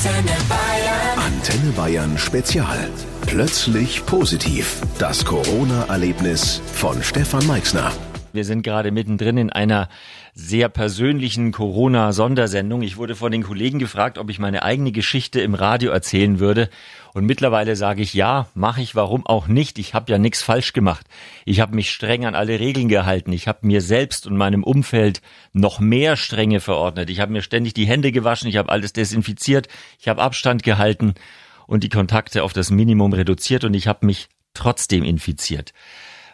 Antenne Bayern. Antenne Bayern Spezial. Plötzlich positiv. Das Corona-Erlebnis von Stefan Meixner. Wir sind gerade mittendrin in einer sehr persönlichen Corona-Sondersendung. Ich wurde von den Kollegen gefragt, ob ich meine eigene Geschichte im Radio erzählen würde. Und mittlerweile sage ich ja, mache ich, warum auch nicht. Ich habe ja nichts falsch gemacht. Ich habe mich streng an alle Regeln gehalten. Ich habe mir selbst und meinem Umfeld noch mehr Strenge verordnet. Ich habe mir ständig die Hände gewaschen, ich habe alles desinfiziert, ich habe Abstand gehalten und die Kontakte auf das Minimum reduziert und ich habe mich trotzdem infiziert.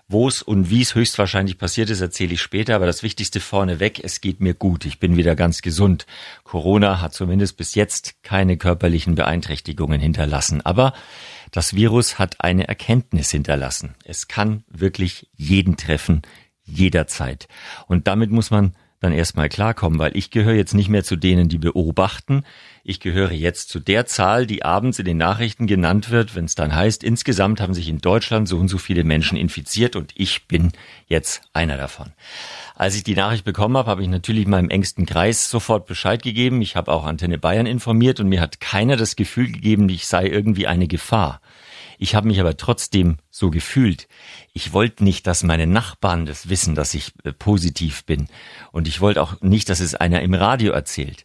Wo es und wie es höchstwahrscheinlich passiert ist, erzähle ich später, aber das Wichtigste vorneweg, es geht mir gut. Ich bin wieder ganz gesund. Corona hat zumindest bis jetzt keine körperlichen Beeinträchtigungen hinterlassen. Aber das Virus hat eine Erkenntnis hinterlassen. Es kann wirklich jeden treffen, jederzeit. Und damit muss man dann erstmal klarkommen, weil ich gehöre jetzt nicht mehr zu denen, die beobachten. Ich gehöre jetzt zu der Zahl, die abends in den Nachrichten genannt wird, wenn es dann heißt, insgesamt haben sich in Deutschland so und so viele Menschen infiziert und ich bin jetzt einer davon. Als ich die Nachricht bekommen habe, habe ich natürlich meinem engsten Kreis sofort Bescheid gegeben. Ich habe auch Antenne Bayern informiert und mir hat keiner das Gefühl gegeben, ich sei irgendwie eine Gefahr. Ich habe mich aber trotzdem so gefühlt. Ich wollte nicht, dass meine Nachbarn das wissen, dass ich äh, positiv bin. Und ich wollte auch nicht, dass es einer im Radio erzählt.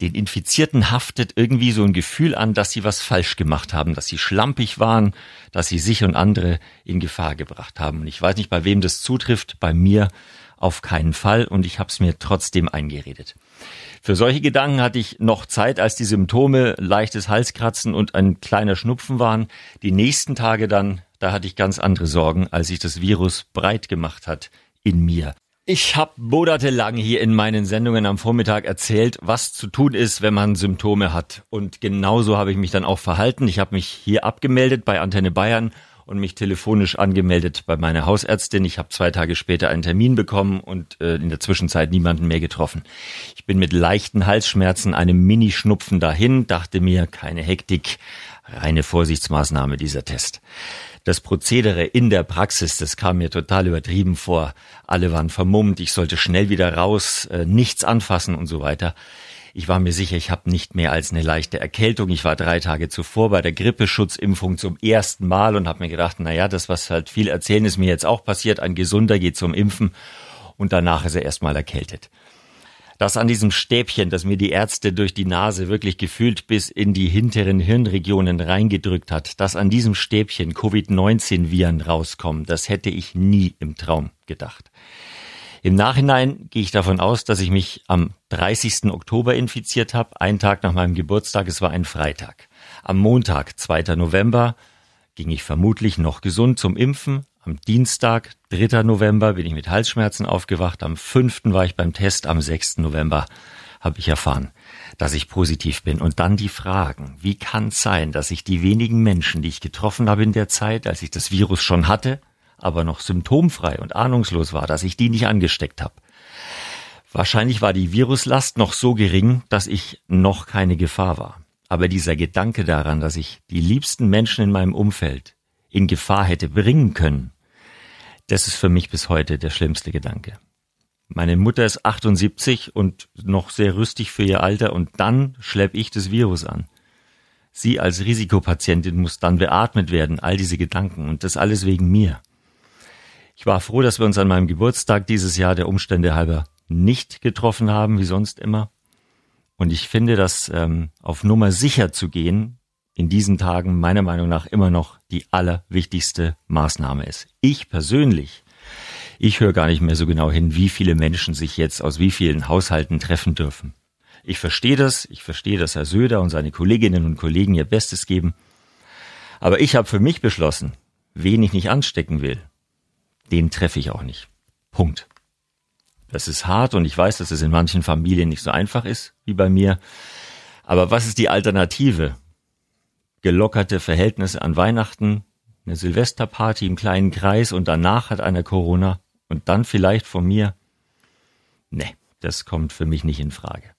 Den Infizierten haftet irgendwie so ein Gefühl an, dass sie was falsch gemacht haben, dass sie schlampig waren, dass sie sich und andere in Gefahr gebracht haben. Und ich weiß nicht, bei wem das zutrifft, bei mir auf keinen Fall. Und ich habe es mir trotzdem eingeredet. Für solche Gedanken hatte ich noch Zeit, als die Symptome leichtes Halskratzen und ein kleiner Schnupfen waren. Die nächsten Tage dann, da hatte ich ganz andere Sorgen, als sich das Virus breit gemacht hat in mir. Ich habe monatelang hier in meinen Sendungen am Vormittag erzählt, was zu tun ist, wenn man Symptome hat. Und genauso habe ich mich dann auch verhalten. Ich habe mich hier abgemeldet bei Antenne Bayern und mich telefonisch angemeldet bei meiner Hausärztin. Ich habe zwei Tage später einen Termin bekommen und äh, in der Zwischenzeit niemanden mehr getroffen. Ich bin mit leichten Halsschmerzen, einem Mini-Schnupfen dahin, dachte mir, keine Hektik, reine Vorsichtsmaßnahme dieser Test. Das Prozedere in der Praxis, das kam mir total übertrieben vor. Alle waren vermummt, ich sollte schnell wieder raus, äh, nichts anfassen und so weiter. Ich war mir sicher, ich habe nicht mehr als eine leichte Erkältung. Ich war drei Tage zuvor bei der Grippeschutzimpfung zum ersten Mal und habe mir gedacht, na ja, das, was halt viel erzählen, ist mir jetzt auch passiert. Ein Gesunder geht zum Impfen und danach ist er erstmal erkältet. Das an diesem Stäbchen, das mir die Ärzte durch die Nase wirklich gefühlt bis in die hinteren Hirnregionen reingedrückt hat, dass an diesem Stäbchen Covid-19-Viren rauskommen, das hätte ich nie im Traum gedacht. Im Nachhinein gehe ich davon aus, dass ich mich am 30. Oktober infiziert habe, einen Tag nach meinem Geburtstag, es war ein Freitag. Am Montag, 2. November, ging ich vermutlich noch gesund zum Impfen. Am Dienstag, 3. November, bin ich mit Halsschmerzen aufgewacht. Am 5. war ich beim Test. Am 6. November habe ich erfahren, dass ich positiv bin. Und dann die Fragen. Wie kann es sein, dass ich die wenigen Menschen, die ich getroffen habe in der Zeit, als ich das Virus schon hatte, aber noch symptomfrei und ahnungslos war, dass ich die nicht angesteckt habe. Wahrscheinlich war die Viruslast noch so gering, dass ich noch keine Gefahr war. Aber dieser Gedanke daran, dass ich die liebsten Menschen in meinem Umfeld in Gefahr hätte bringen können, das ist für mich bis heute der schlimmste Gedanke. Meine Mutter ist 78 und noch sehr rüstig für ihr Alter und dann schlepp ich das Virus an. Sie als Risikopatientin muss dann beatmet werden, all diese Gedanken und das alles wegen mir. Ich war froh, dass wir uns an meinem Geburtstag dieses Jahr der Umstände halber nicht getroffen haben, wie sonst immer. Und ich finde, dass ähm, auf Nummer sicher zu gehen in diesen Tagen meiner Meinung nach immer noch die allerwichtigste Maßnahme ist. Ich persönlich, ich höre gar nicht mehr so genau hin, wie viele Menschen sich jetzt aus wie vielen Haushalten treffen dürfen. Ich verstehe das, ich verstehe, dass Herr Söder und seine Kolleginnen und Kollegen ihr Bestes geben. Aber ich habe für mich beschlossen, wen ich nicht anstecken will, den treffe ich auch nicht. Punkt. Das ist hart und ich weiß, dass es in manchen Familien nicht so einfach ist wie bei mir. Aber was ist die Alternative? Gelockerte Verhältnisse an Weihnachten, eine Silvesterparty im kleinen Kreis und danach hat einer Corona und dann vielleicht von mir? Nee, das kommt für mich nicht in Frage.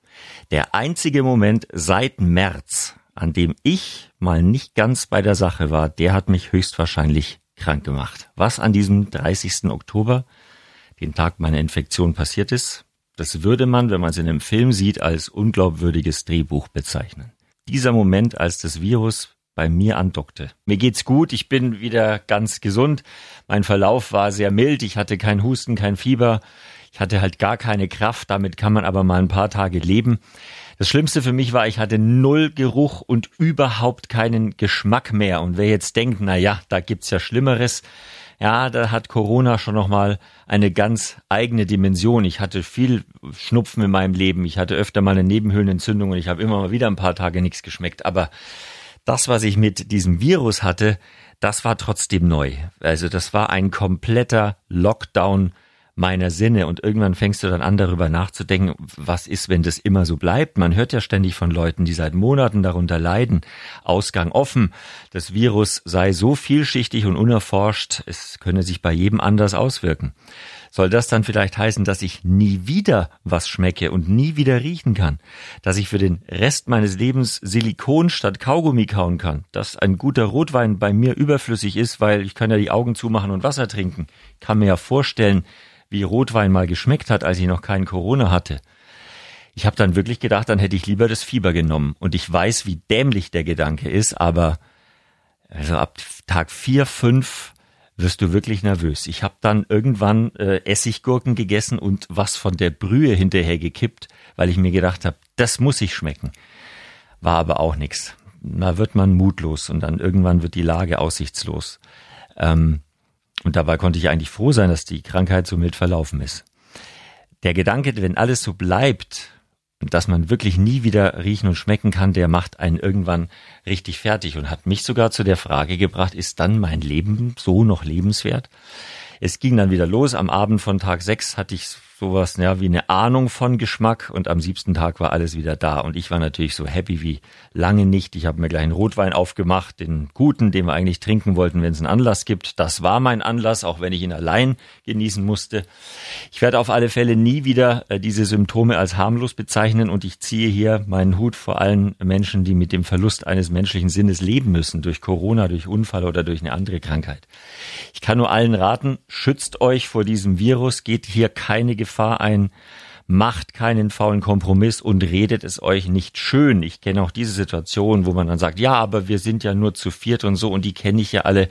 Der einzige Moment seit März, an dem ich mal nicht ganz bei der Sache war, der hat mich höchstwahrscheinlich krank gemacht. Was an diesem 30. Oktober, den Tag meiner Infektion passiert ist, das würde man, wenn man es in einem Film sieht, als unglaubwürdiges Drehbuch bezeichnen. dieser Moment, als das Virus bei mir andockte. Mir geht's gut, ich bin wieder ganz gesund. Mein Verlauf war sehr mild, ich hatte kein Husten, kein Fieber. Ich hatte halt gar keine Kraft, damit kann man aber mal ein paar Tage leben. Das Schlimmste für mich war, ich hatte null Geruch und überhaupt keinen Geschmack mehr. Und wer jetzt denkt, na ja, da gibt's ja Schlimmeres, ja, da hat Corona schon nochmal eine ganz eigene Dimension. Ich hatte viel Schnupfen in meinem Leben. Ich hatte öfter mal eine Nebenhöhlenentzündung und ich habe immer mal wieder ein paar Tage nichts geschmeckt. Aber das, was ich mit diesem Virus hatte, das war trotzdem neu. Also das war ein kompletter Lockdown meiner Sinne und irgendwann fängst du dann an darüber nachzudenken, was ist, wenn das immer so bleibt. Man hört ja ständig von Leuten, die seit Monaten darunter leiden. Ausgang offen. Das Virus sei so vielschichtig und unerforscht, es könne sich bei jedem anders auswirken. Soll das dann vielleicht heißen, dass ich nie wieder was schmecke und nie wieder riechen kann? Dass ich für den Rest meines Lebens Silikon statt Kaugummi kauen kann? Dass ein guter Rotwein bei mir überflüssig ist, weil ich kann ja die Augen zumachen und Wasser trinken? Kann mir ja vorstellen, wie Rotwein mal geschmeckt hat, als ich noch keinen Corona hatte. Ich habe dann wirklich gedacht, dann hätte ich lieber das Fieber genommen. Und ich weiß, wie dämlich der Gedanke ist, aber also ab Tag vier, fünf wirst du wirklich nervös. Ich habe dann irgendwann äh, Essiggurken gegessen und was von der Brühe hinterher gekippt, weil ich mir gedacht habe, das muss ich schmecken. War aber auch nix. Da wird man mutlos und dann irgendwann wird die Lage aussichtslos. Ähm, und dabei konnte ich eigentlich froh sein, dass die Krankheit so mild verlaufen ist. Der Gedanke, wenn alles so bleibt, dass man wirklich nie wieder riechen und schmecken kann, der macht einen irgendwann richtig fertig und hat mich sogar zu der Frage gebracht, ist dann mein Leben so noch lebenswert? Es ging dann wieder los. Am Abend von Tag sechs hatte ich sowas ja, wie eine Ahnung von Geschmack und am siebten Tag war alles wieder da und ich war natürlich so happy wie lange nicht. Ich habe mir gleich einen Rotwein aufgemacht, den guten, den wir eigentlich trinken wollten, wenn es einen Anlass gibt. Das war mein Anlass, auch wenn ich ihn allein genießen musste. Ich werde auf alle Fälle nie wieder äh, diese Symptome als harmlos bezeichnen und ich ziehe hier meinen Hut vor allen Menschen, die mit dem Verlust eines menschlichen Sinnes leben müssen, durch Corona, durch Unfall oder durch eine andere Krankheit. Ich kann nur allen raten, schützt euch vor diesem Virus, geht hier keine Gefahr ein, macht keinen faulen Kompromiss und redet es euch nicht schön. Ich kenne auch diese Situation, wo man dann sagt, ja, aber wir sind ja nur zu viert und so und die kenne ich ja alle.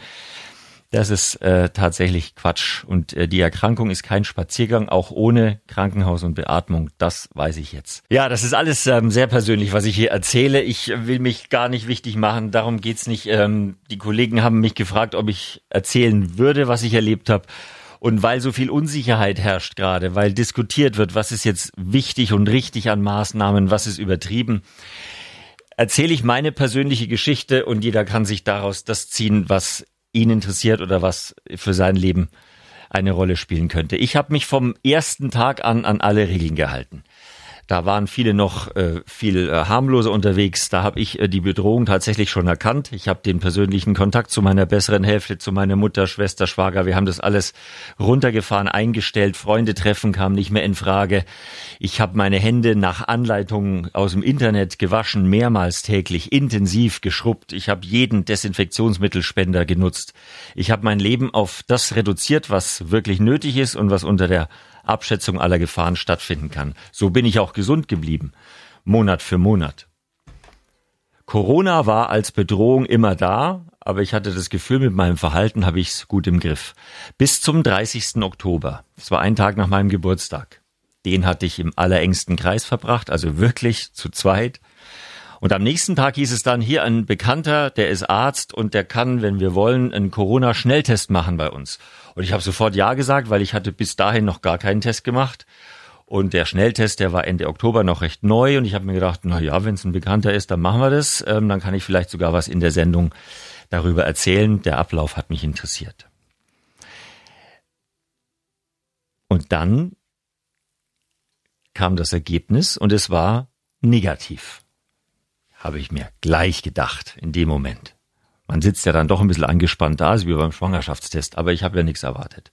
Das ist äh, tatsächlich Quatsch. Und äh, die Erkrankung ist kein Spaziergang, auch ohne Krankenhaus und Beatmung. Das weiß ich jetzt. Ja, das ist alles ähm, sehr persönlich, was ich hier erzähle. Ich will mich gar nicht wichtig machen. Darum geht's nicht. Ähm, die Kollegen haben mich gefragt, ob ich erzählen würde, was ich erlebt habe. Und weil so viel Unsicherheit herrscht gerade, weil diskutiert wird, was ist jetzt wichtig und richtig an Maßnahmen, was ist übertrieben, erzähle ich meine persönliche Geschichte und jeder kann sich daraus das ziehen, was ihn interessiert oder was für sein Leben eine Rolle spielen könnte. Ich habe mich vom ersten Tag an an alle Regeln gehalten. Da waren viele noch äh, viel äh, harmloser unterwegs. Da habe ich äh, die Bedrohung tatsächlich schon erkannt. Ich habe den persönlichen Kontakt zu meiner besseren Hälfte, zu meiner Mutter, Schwester, Schwager. Wir haben das alles runtergefahren, eingestellt. Freunde treffen kam nicht mehr in Frage. Ich habe meine Hände nach Anleitungen aus dem Internet gewaschen, mehrmals täglich, intensiv geschrubbt. Ich habe jeden Desinfektionsmittelspender genutzt. Ich habe mein Leben auf das reduziert, was wirklich nötig ist und was unter der Abschätzung aller Gefahren stattfinden kann. So bin ich auch gesund geblieben, Monat für Monat. Corona war als Bedrohung immer da, aber ich hatte das Gefühl, mit meinem Verhalten habe ich es gut im Griff. Bis zum 30. Oktober. Das war ein Tag nach meinem Geburtstag. Den hatte ich im allerengsten Kreis verbracht, also wirklich zu zweit. Und am nächsten Tag hieß es dann, hier ein Bekannter, der ist Arzt und der kann, wenn wir wollen, einen Corona-Schnelltest machen bei uns. Und ich habe sofort Ja gesagt, weil ich hatte bis dahin noch gar keinen Test gemacht. Und der Schnelltest, der war Ende Oktober noch recht neu und ich habe mir gedacht, na ja, wenn es ein Bekannter ist, dann machen wir das. Ähm, dann kann ich vielleicht sogar was in der Sendung darüber erzählen. Der Ablauf hat mich interessiert. Und dann kam das Ergebnis und es war negativ habe ich mir gleich gedacht in dem Moment. Man sitzt ja dann doch ein bisschen angespannt da, wie beim Schwangerschaftstest, aber ich habe ja nichts erwartet.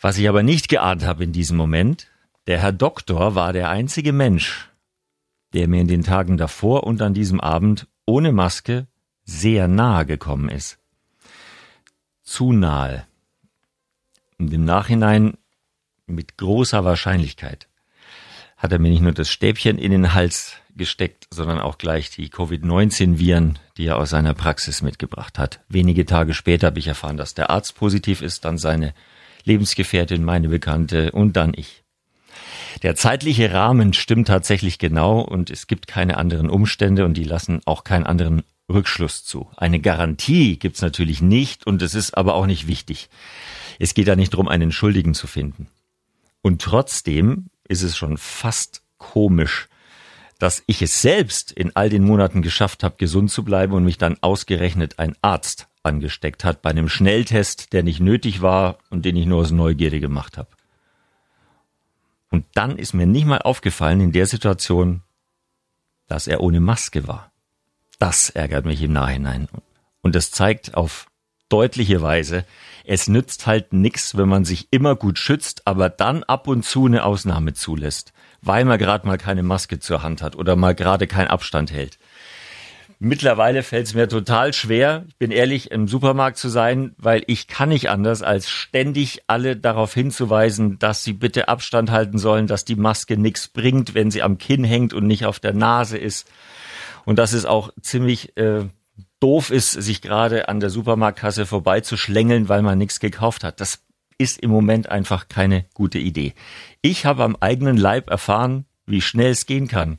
Was ich aber nicht geahnt habe in diesem Moment, der Herr Doktor war der einzige Mensch, der mir in den Tagen davor und an diesem Abend ohne Maske sehr nahe gekommen ist. Zu nahe. Und im Nachhinein mit großer Wahrscheinlichkeit hat er mir nicht nur das Stäbchen in den Hals angesteckt, sondern auch gleich die Covid-19-Viren, die er aus seiner Praxis mitgebracht hat. Wenige Tage später habe ich erfahren, dass der Arzt positiv ist, dann seine Lebensgefährtin, meine Bekannte und dann ich. Der zeitliche Rahmen stimmt tatsächlich genau und es gibt keine anderen Umstände und die lassen auch keinen anderen Rückschluss zu. Eine Garantie gibt's natürlich nicht und es ist aber auch nicht wichtig. Es geht da nicht darum, einen Schuldigen zu finden. Und trotzdem ist es schon fast komisch, dass ich es selbst in all den Monaten geschafft habe, gesund zu bleiben und mich dann ausgerechnet ein Arzt angesteckt hat bei einem Schnelltest, der nicht nötig war und den ich nur aus Neugierde gemacht habe. Und dann ist mir nicht mal aufgefallen in der Situation, dass er ohne Maske war. Das ärgert mich im Nachhinein. Und das zeigt auf deutliche Weise, es nützt halt nix, wenn man sich immer gut schützt, aber dann ab und zu eine Ausnahme zulässt, weil man gerade mal keine Maske zur Hand hat oder mal gerade keinen Abstand hält. Mittlerweile fällt es mir total schwer, ich bin ehrlich, im Supermarkt zu sein, weil ich kann nicht anders, als ständig alle darauf hinzuweisen, dass sie bitte Abstand halten sollen, dass die Maske nichts bringt, wenn sie am Kinn hängt und nicht auf der Nase ist. Und dass es auch ziemlich äh, doof ist, sich gerade an der Supermarktkasse vorbeizuschlängeln, weil man nichts gekauft hat. Das ist im Moment einfach keine gute Idee. Ich habe am eigenen Leib erfahren, wie schnell es gehen kann.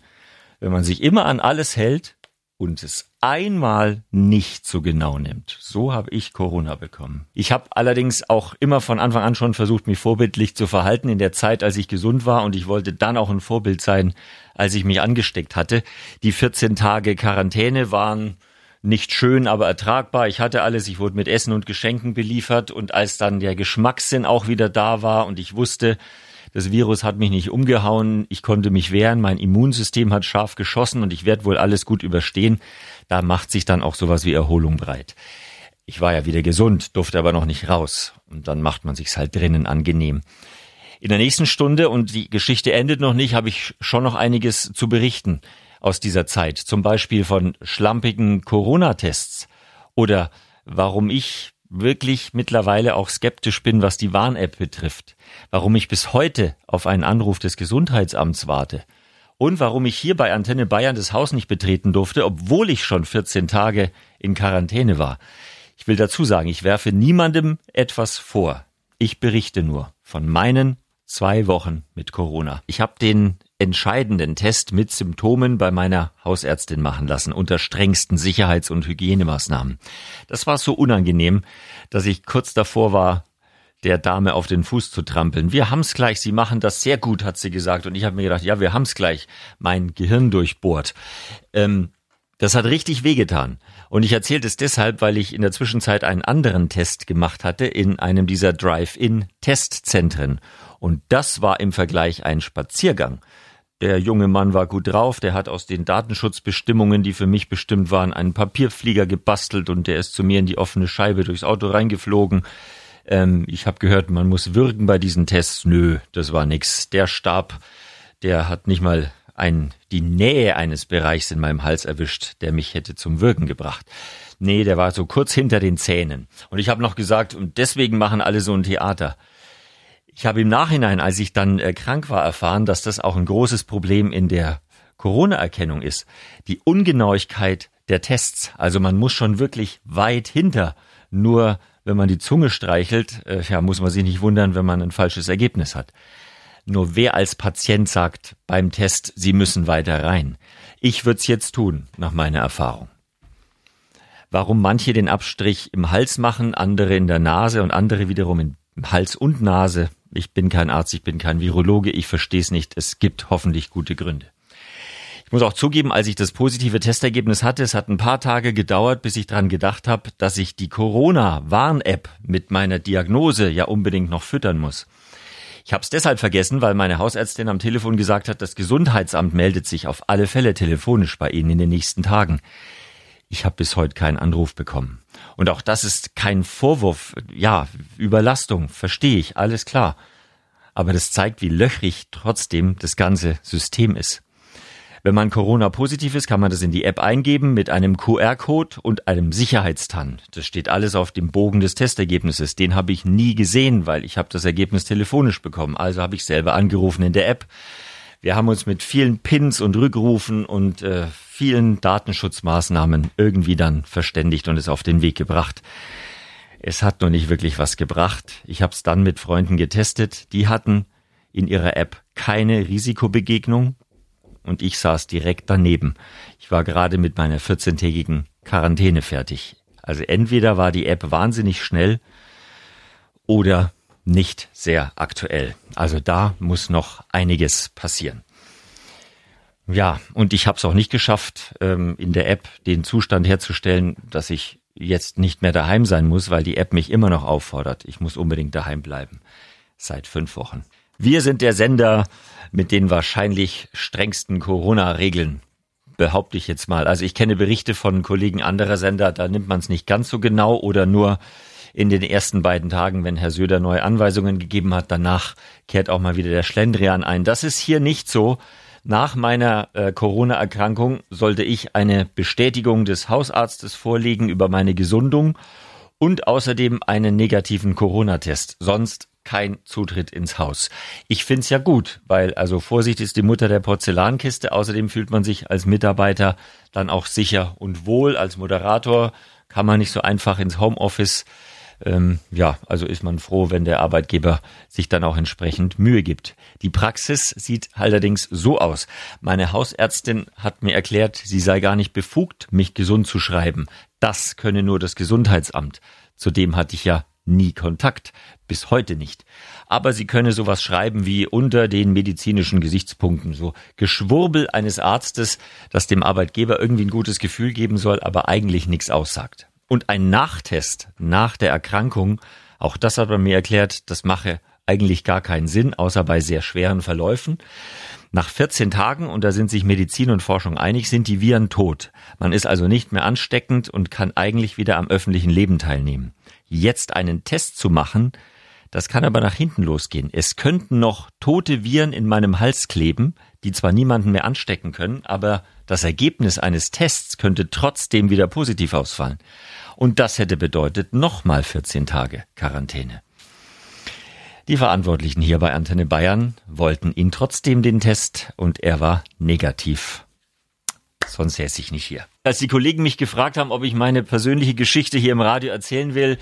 Wenn man sich immer an alles hält, und es einmal nicht so genau nimmt. So habe ich Corona bekommen. Ich habe allerdings auch immer von Anfang an schon versucht, mich vorbildlich zu verhalten in der Zeit, als ich gesund war und ich wollte dann auch ein Vorbild sein, als ich mich angesteckt hatte. Die 14 Tage Quarantäne waren nicht schön, aber ertragbar. Ich hatte alles, ich wurde mit Essen und Geschenken beliefert und als dann der Geschmackssinn auch wieder da war und ich wusste, das Virus hat mich nicht umgehauen, ich konnte mich wehren, mein Immunsystem hat scharf geschossen und ich werde wohl alles gut überstehen. Da macht sich dann auch sowas wie Erholung breit. Ich war ja wieder gesund, durfte aber noch nicht raus. Und dann macht man sich's halt drinnen angenehm. In der nächsten Stunde, und die Geschichte endet noch nicht, habe ich schon noch einiges zu berichten aus dieser Zeit. Zum Beispiel von schlampigen Corona-Tests oder warum ich wirklich mittlerweile auch skeptisch bin, was die Warn-App betrifft, warum ich bis heute auf einen Anruf des Gesundheitsamts warte und warum ich hier bei Antenne Bayern das Haus nicht betreten durfte, obwohl ich schon 14 Tage in Quarantäne war. Ich will dazu sagen, ich werfe niemandem etwas vor. Ich berichte nur von meinen zwei Wochen mit Corona. Ich habe den entscheidenden Test mit Symptomen bei meiner Hausärztin machen lassen, unter strengsten Sicherheits- und Hygienemaßnahmen. Das war so unangenehm, dass ich kurz davor war, der Dame auf den Fuß zu trampeln. Wir haben's gleich, Sie machen das sehr gut, hat sie gesagt. Und ich habe mir gedacht, ja, wir haben's gleich. Mein Gehirn durchbohrt. Ähm, das hat richtig wehgetan. Und ich erzähle es deshalb, weil ich in der Zwischenzeit einen anderen Test gemacht hatte in einem dieser Drive-In-Testzentren. Und das war im Vergleich ein Spaziergang. Der junge Mann war gut drauf, der hat aus den Datenschutzbestimmungen, die für mich bestimmt waren, einen Papierflieger gebastelt und der ist zu mir in die offene Scheibe durchs Auto reingeflogen. Ähm, ich habe gehört, man muss würgen bei diesen Tests. Nö, das war nix. Der Stab, der hat nicht mal ein, die Nähe eines Bereichs in meinem Hals erwischt, der mich hätte zum Wirken gebracht. Nee, der war so kurz hinter den Zähnen. Und ich habe noch gesagt, und deswegen machen alle so ein Theater. Ich habe im Nachhinein, als ich dann äh, krank war, erfahren, dass das auch ein großes Problem in der Corona-Erkennung ist. Die Ungenauigkeit der Tests. Also man muss schon wirklich weit hinter. Nur wenn man die Zunge streichelt, äh, ja, muss man sich nicht wundern, wenn man ein falsches Ergebnis hat. Nur wer als Patient sagt beim Test, Sie müssen weiter rein. Ich würde es jetzt tun, nach meiner Erfahrung. Warum manche den Abstrich im Hals machen, andere in der Nase und andere wiederum im Hals und Nase, ich bin kein Arzt, ich bin kein Virologe, ich verstehe es nicht. Es gibt hoffentlich gute Gründe. Ich muss auch zugeben, als ich das positive Testergebnis hatte, es hat ein paar Tage gedauert, bis ich dran gedacht habe, dass ich die Corona-Warn-App mit meiner Diagnose ja unbedingt noch füttern muss. Ich habe es deshalb vergessen, weil meine Hausärztin am Telefon gesagt hat, das Gesundheitsamt meldet sich auf alle Fälle telefonisch bei Ihnen in den nächsten Tagen. Ich habe bis heute keinen Anruf bekommen. Und auch das ist kein Vorwurf. Ja, Überlastung, verstehe ich, alles klar. Aber das zeigt, wie löchrig trotzdem das ganze System ist. Wenn man Corona-positiv ist, kann man das in die App eingeben mit einem QR-Code und einem Sicherheitstan. Das steht alles auf dem Bogen des Testergebnisses. Den habe ich nie gesehen, weil ich habe das Ergebnis telefonisch bekommen. Also habe ich selber angerufen in der App. Wir haben uns mit vielen Pins und Rückrufen und äh, vielen Datenschutzmaßnahmen irgendwie dann verständigt und es auf den Weg gebracht. Es hat noch nicht wirklich was gebracht. Ich habe es dann mit Freunden getestet. Die hatten in ihrer App keine Risikobegegnung und ich saß direkt daneben. Ich war gerade mit meiner 14-tägigen Quarantäne fertig. Also entweder war die App wahnsinnig schnell oder nicht sehr aktuell. Also da muss noch einiges passieren. Ja, und ich habe es auch nicht geschafft, ähm, in der App den Zustand herzustellen, dass ich jetzt nicht mehr daheim sein muss, weil die App mich immer noch auffordert. Ich muss unbedingt daheim bleiben. Seit fünf Wochen. Wir sind der Sender mit den wahrscheinlich strengsten Corona-Regeln, behaupte ich jetzt mal. Also ich kenne Berichte von Kollegen anderer Sender, da nimmt man es nicht ganz so genau oder nur in den ersten beiden Tagen, wenn Herr Söder neue Anweisungen gegeben hat. Danach kehrt auch mal wieder der Schlendrian ein. Das ist hier nicht so. Nach meiner äh, Corona-Erkrankung sollte ich eine Bestätigung des Hausarztes vorlegen über meine Gesundung und außerdem einen negativen Corona-Test. Sonst kein Zutritt ins Haus. Ich find's ja gut, weil also Vorsicht ist die Mutter der Porzellankiste. Außerdem fühlt man sich als Mitarbeiter dann auch sicher und wohl. Als Moderator kann man nicht so einfach ins Homeoffice ähm, ja, also ist man froh, wenn der Arbeitgeber sich dann auch entsprechend Mühe gibt. Die Praxis sieht allerdings so aus. Meine Hausärztin hat mir erklärt, sie sei gar nicht befugt, mich gesund zu schreiben. Das könne nur das Gesundheitsamt. Zudem hatte ich ja nie Kontakt, bis heute nicht. Aber sie könne sowas schreiben wie unter den medizinischen Gesichtspunkten, so Geschwurbel eines Arztes, das dem Arbeitgeber irgendwie ein gutes Gefühl geben soll, aber eigentlich nichts aussagt. Und ein Nachtest nach der Erkrankung, auch das hat man mir erklärt, das mache eigentlich gar keinen Sinn, außer bei sehr schweren Verläufen. Nach 14 Tagen, und da sind sich Medizin und Forschung einig, sind die Viren tot. Man ist also nicht mehr ansteckend und kann eigentlich wieder am öffentlichen Leben teilnehmen. Jetzt einen Test zu machen, das kann aber nach hinten losgehen. Es könnten noch tote Viren in meinem Hals kleben, die zwar niemanden mehr anstecken können, aber das Ergebnis eines Tests könnte trotzdem wieder positiv ausfallen. Und das hätte bedeutet nochmal 14 Tage Quarantäne. Die Verantwortlichen hier bei Antenne Bayern wollten ihn trotzdem den Test und er war negativ. Sonst säße ich nicht hier. Als die Kollegen mich gefragt haben, ob ich meine persönliche Geschichte hier im Radio erzählen will,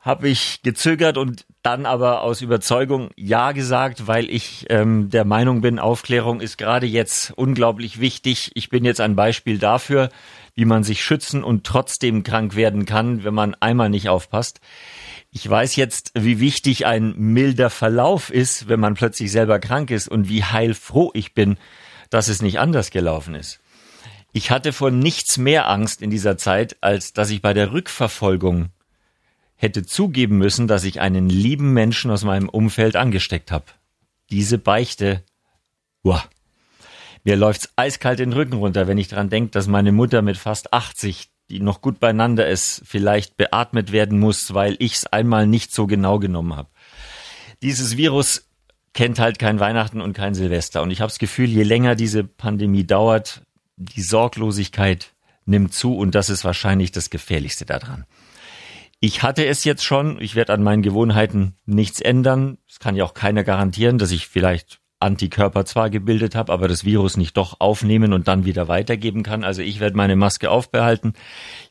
habe ich gezögert und dann aber aus Überzeugung Ja gesagt, weil ich ähm, der Meinung bin, Aufklärung ist gerade jetzt unglaublich wichtig. Ich bin jetzt ein Beispiel dafür, wie man sich schützen und trotzdem krank werden kann, wenn man einmal nicht aufpasst. Ich weiß jetzt, wie wichtig ein milder Verlauf ist, wenn man plötzlich selber krank ist und wie heilfroh ich bin, dass es nicht anders gelaufen ist. Ich hatte vor nichts mehr Angst in dieser Zeit, als dass ich bei der Rückverfolgung hätte zugeben müssen, dass ich einen lieben Menschen aus meinem Umfeld angesteckt habe. Diese Beichte, uah, mir läuft's eiskalt den Rücken runter, wenn ich dran denke, dass meine Mutter mit fast 80, die noch gut beieinander ist, vielleicht beatmet werden muss, weil ich's einmal nicht so genau genommen habe. Dieses Virus kennt halt kein Weihnachten und kein Silvester. Und ich habe das Gefühl, je länger diese Pandemie dauert, die Sorglosigkeit nimmt zu und das ist wahrscheinlich das Gefährlichste daran. Ich hatte es jetzt schon, ich werde an meinen Gewohnheiten nichts ändern. Es kann ja auch keiner garantieren, dass ich vielleicht Antikörper zwar gebildet habe, aber das Virus nicht doch aufnehmen und dann wieder weitergeben kann. Also ich werde meine Maske aufbehalten,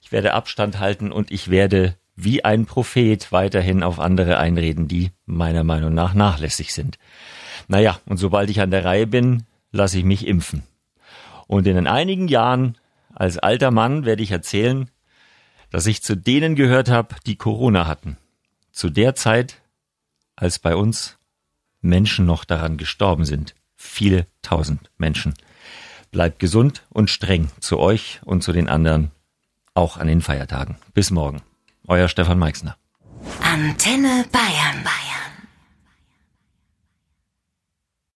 ich werde Abstand halten und ich werde wie ein Prophet weiterhin auf andere einreden, die meiner Meinung nach nachlässig sind. Naja, und sobald ich an der Reihe bin, lasse ich mich impfen. Und in einigen Jahren als alter Mann werde ich erzählen, dass ich zu denen gehört habe, die Corona hatten. Zu der Zeit, als bei uns Menschen noch daran gestorben sind. Viele tausend Menschen. Bleibt gesund und streng zu euch und zu den anderen, auch an den Feiertagen. Bis morgen. Euer Stefan Meixner. Antenne Bayern. Bayern.